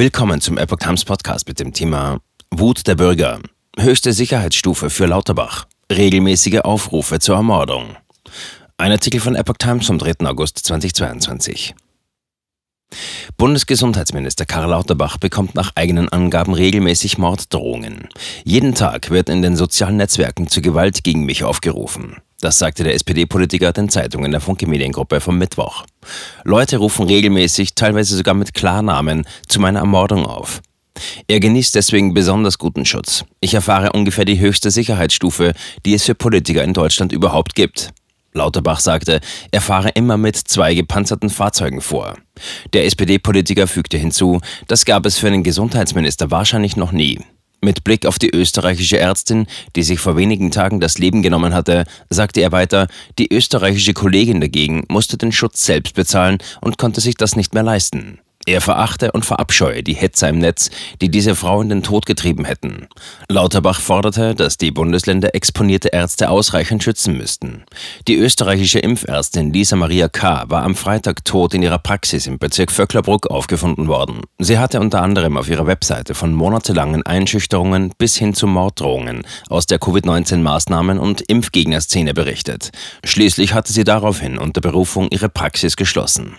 Willkommen zum Epoch Times Podcast mit dem Thema Wut der Bürger. Höchste Sicherheitsstufe für Lauterbach. Regelmäßige Aufrufe zur Ermordung. Ein Artikel von Epoch Times vom 3. August 2022. Bundesgesundheitsminister Karl Lauterbach bekommt nach eigenen Angaben regelmäßig Morddrohungen. Jeden Tag wird in den sozialen Netzwerken zur Gewalt gegen mich aufgerufen. Das sagte der SPD-Politiker den Zeitungen der Funke Mediengruppe vom Mittwoch. Leute rufen regelmäßig, teilweise sogar mit Klarnamen, zu meiner Ermordung auf. Er genießt deswegen besonders guten Schutz. Ich erfahre ungefähr die höchste Sicherheitsstufe, die es für Politiker in Deutschland überhaupt gibt. Lauterbach sagte, er fahre immer mit zwei gepanzerten Fahrzeugen vor. Der SPD-Politiker fügte hinzu, das gab es für einen Gesundheitsminister wahrscheinlich noch nie. Mit Blick auf die österreichische Ärztin, die sich vor wenigen Tagen das Leben genommen hatte, sagte er weiter, die österreichische Kollegin dagegen musste den Schutz selbst bezahlen und konnte sich das nicht mehr leisten. Er verachte und verabscheue die Hetzer im Netz, die diese Frau in den Tod getrieben hätten. Lauterbach forderte, dass die Bundesländer exponierte Ärzte ausreichend schützen müssten. Die österreichische Impfärztin Lisa Maria K. war am Freitag tot in ihrer Praxis im Bezirk Vöcklerbruck aufgefunden worden. Sie hatte unter anderem auf ihrer Webseite von monatelangen Einschüchterungen bis hin zu Morddrohungen aus der Covid-19-Maßnahmen- und Impfgegnerszene berichtet. Schließlich hatte sie daraufhin unter Berufung ihre Praxis geschlossen.